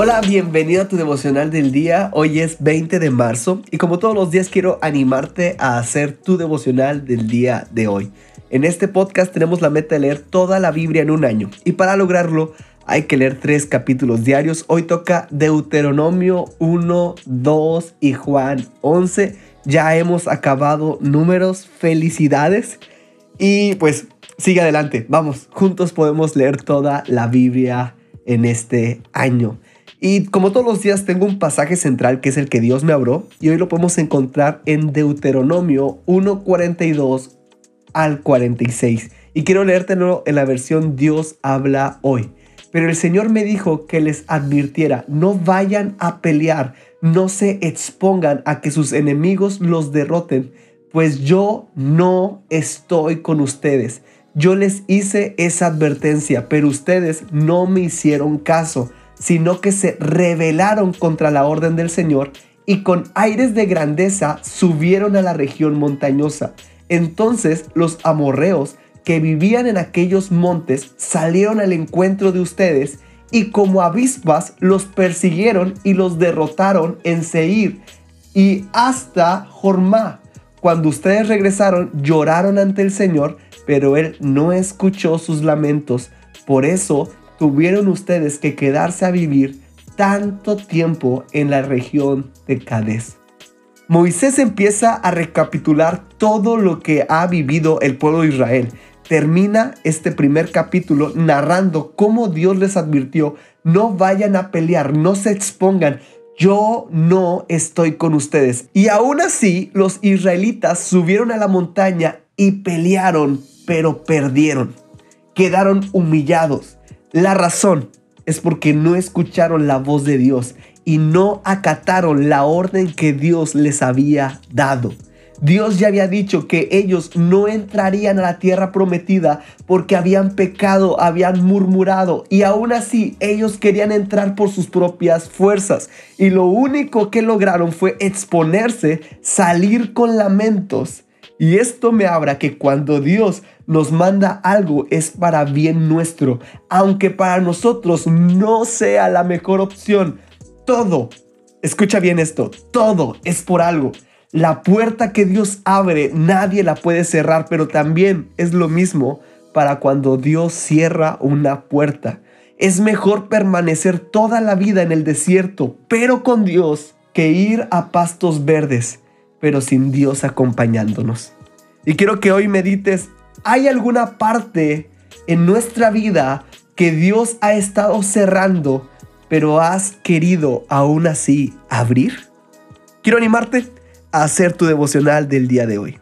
Hola, bienvenido a tu devocional del día. Hoy es 20 de marzo y como todos los días quiero animarte a hacer tu devocional del día de hoy. En este podcast tenemos la meta de leer toda la Biblia en un año y para lograrlo hay que leer tres capítulos diarios. Hoy toca Deuteronomio 1, 2 y Juan 11. Ya hemos acabado números. Felicidades. Y pues sigue adelante. Vamos, juntos podemos leer toda la Biblia en este año. Y como todos los días tengo un pasaje central que es el que Dios me abrió y hoy lo podemos encontrar en Deuteronomio 1.42 al 46. Y quiero leértelo en la versión Dios habla hoy. Pero el Señor me dijo que les advirtiera, no vayan a pelear, no se expongan a que sus enemigos los derroten, pues yo no estoy con ustedes. Yo les hice esa advertencia, pero ustedes no me hicieron caso sino que se rebelaron contra la orden del Señor y con aires de grandeza subieron a la región montañosa. Entonces los amorreos que vivían en aquellos montes salieron al encuentro de ustedes y como avispas los persiguieron y los derrotaron en Seir y hasta Jormá. Cuando ustedes regresaron lloraron ante el Señor, pero él no escuchó sus lamentos. Por eso tuvieron ustedes que quedarse a vivir tanto tiempo en la región de Cádiz. Moisés empieza a recapitular todo lo que ha vivido el pueblo de Israel. Termina este primer capítulo narrando cómo Dios les advirtió, no vayan a pelear, no se expongan, yo no estoy con ustedes. Y aún así, los israelitas subieron a la montaña y pelearon, pero perdieron. Quedaron humillados. La razón es porque no escucharon la voz de Dios y no acataron la orden que Dios les había dado. Dios ya había dicho que ellos no entrarían a la tierra prometida porque habían pecado, habían murmurado y aún así ellos querían entrar por sus propias fuerzas y lo único que lograron fue exponerse, salir con lamentos. Y esto me habla que cuando Dios nos manda algo es para bien nuestro, aunque para nosotros no sea la mejor opción. Todo, escucha bien esto, todo es por algo. La puerta que Dios abre nadie la puede cerrar, pero también es lo mismo para cuando Dios cierra una puerta. Es mejor permanecer toda la vida en el desierto, pero con Dios, que ir a pastos verdes, pero sin Dios acompañándonos. Y quiero que hoy medites ¿Hay alguna parte en nuestra vida que Dios ha estado cerrando, pero has querido aún así abrir? Quiero animarte a hacer tu devocional del día de hoy.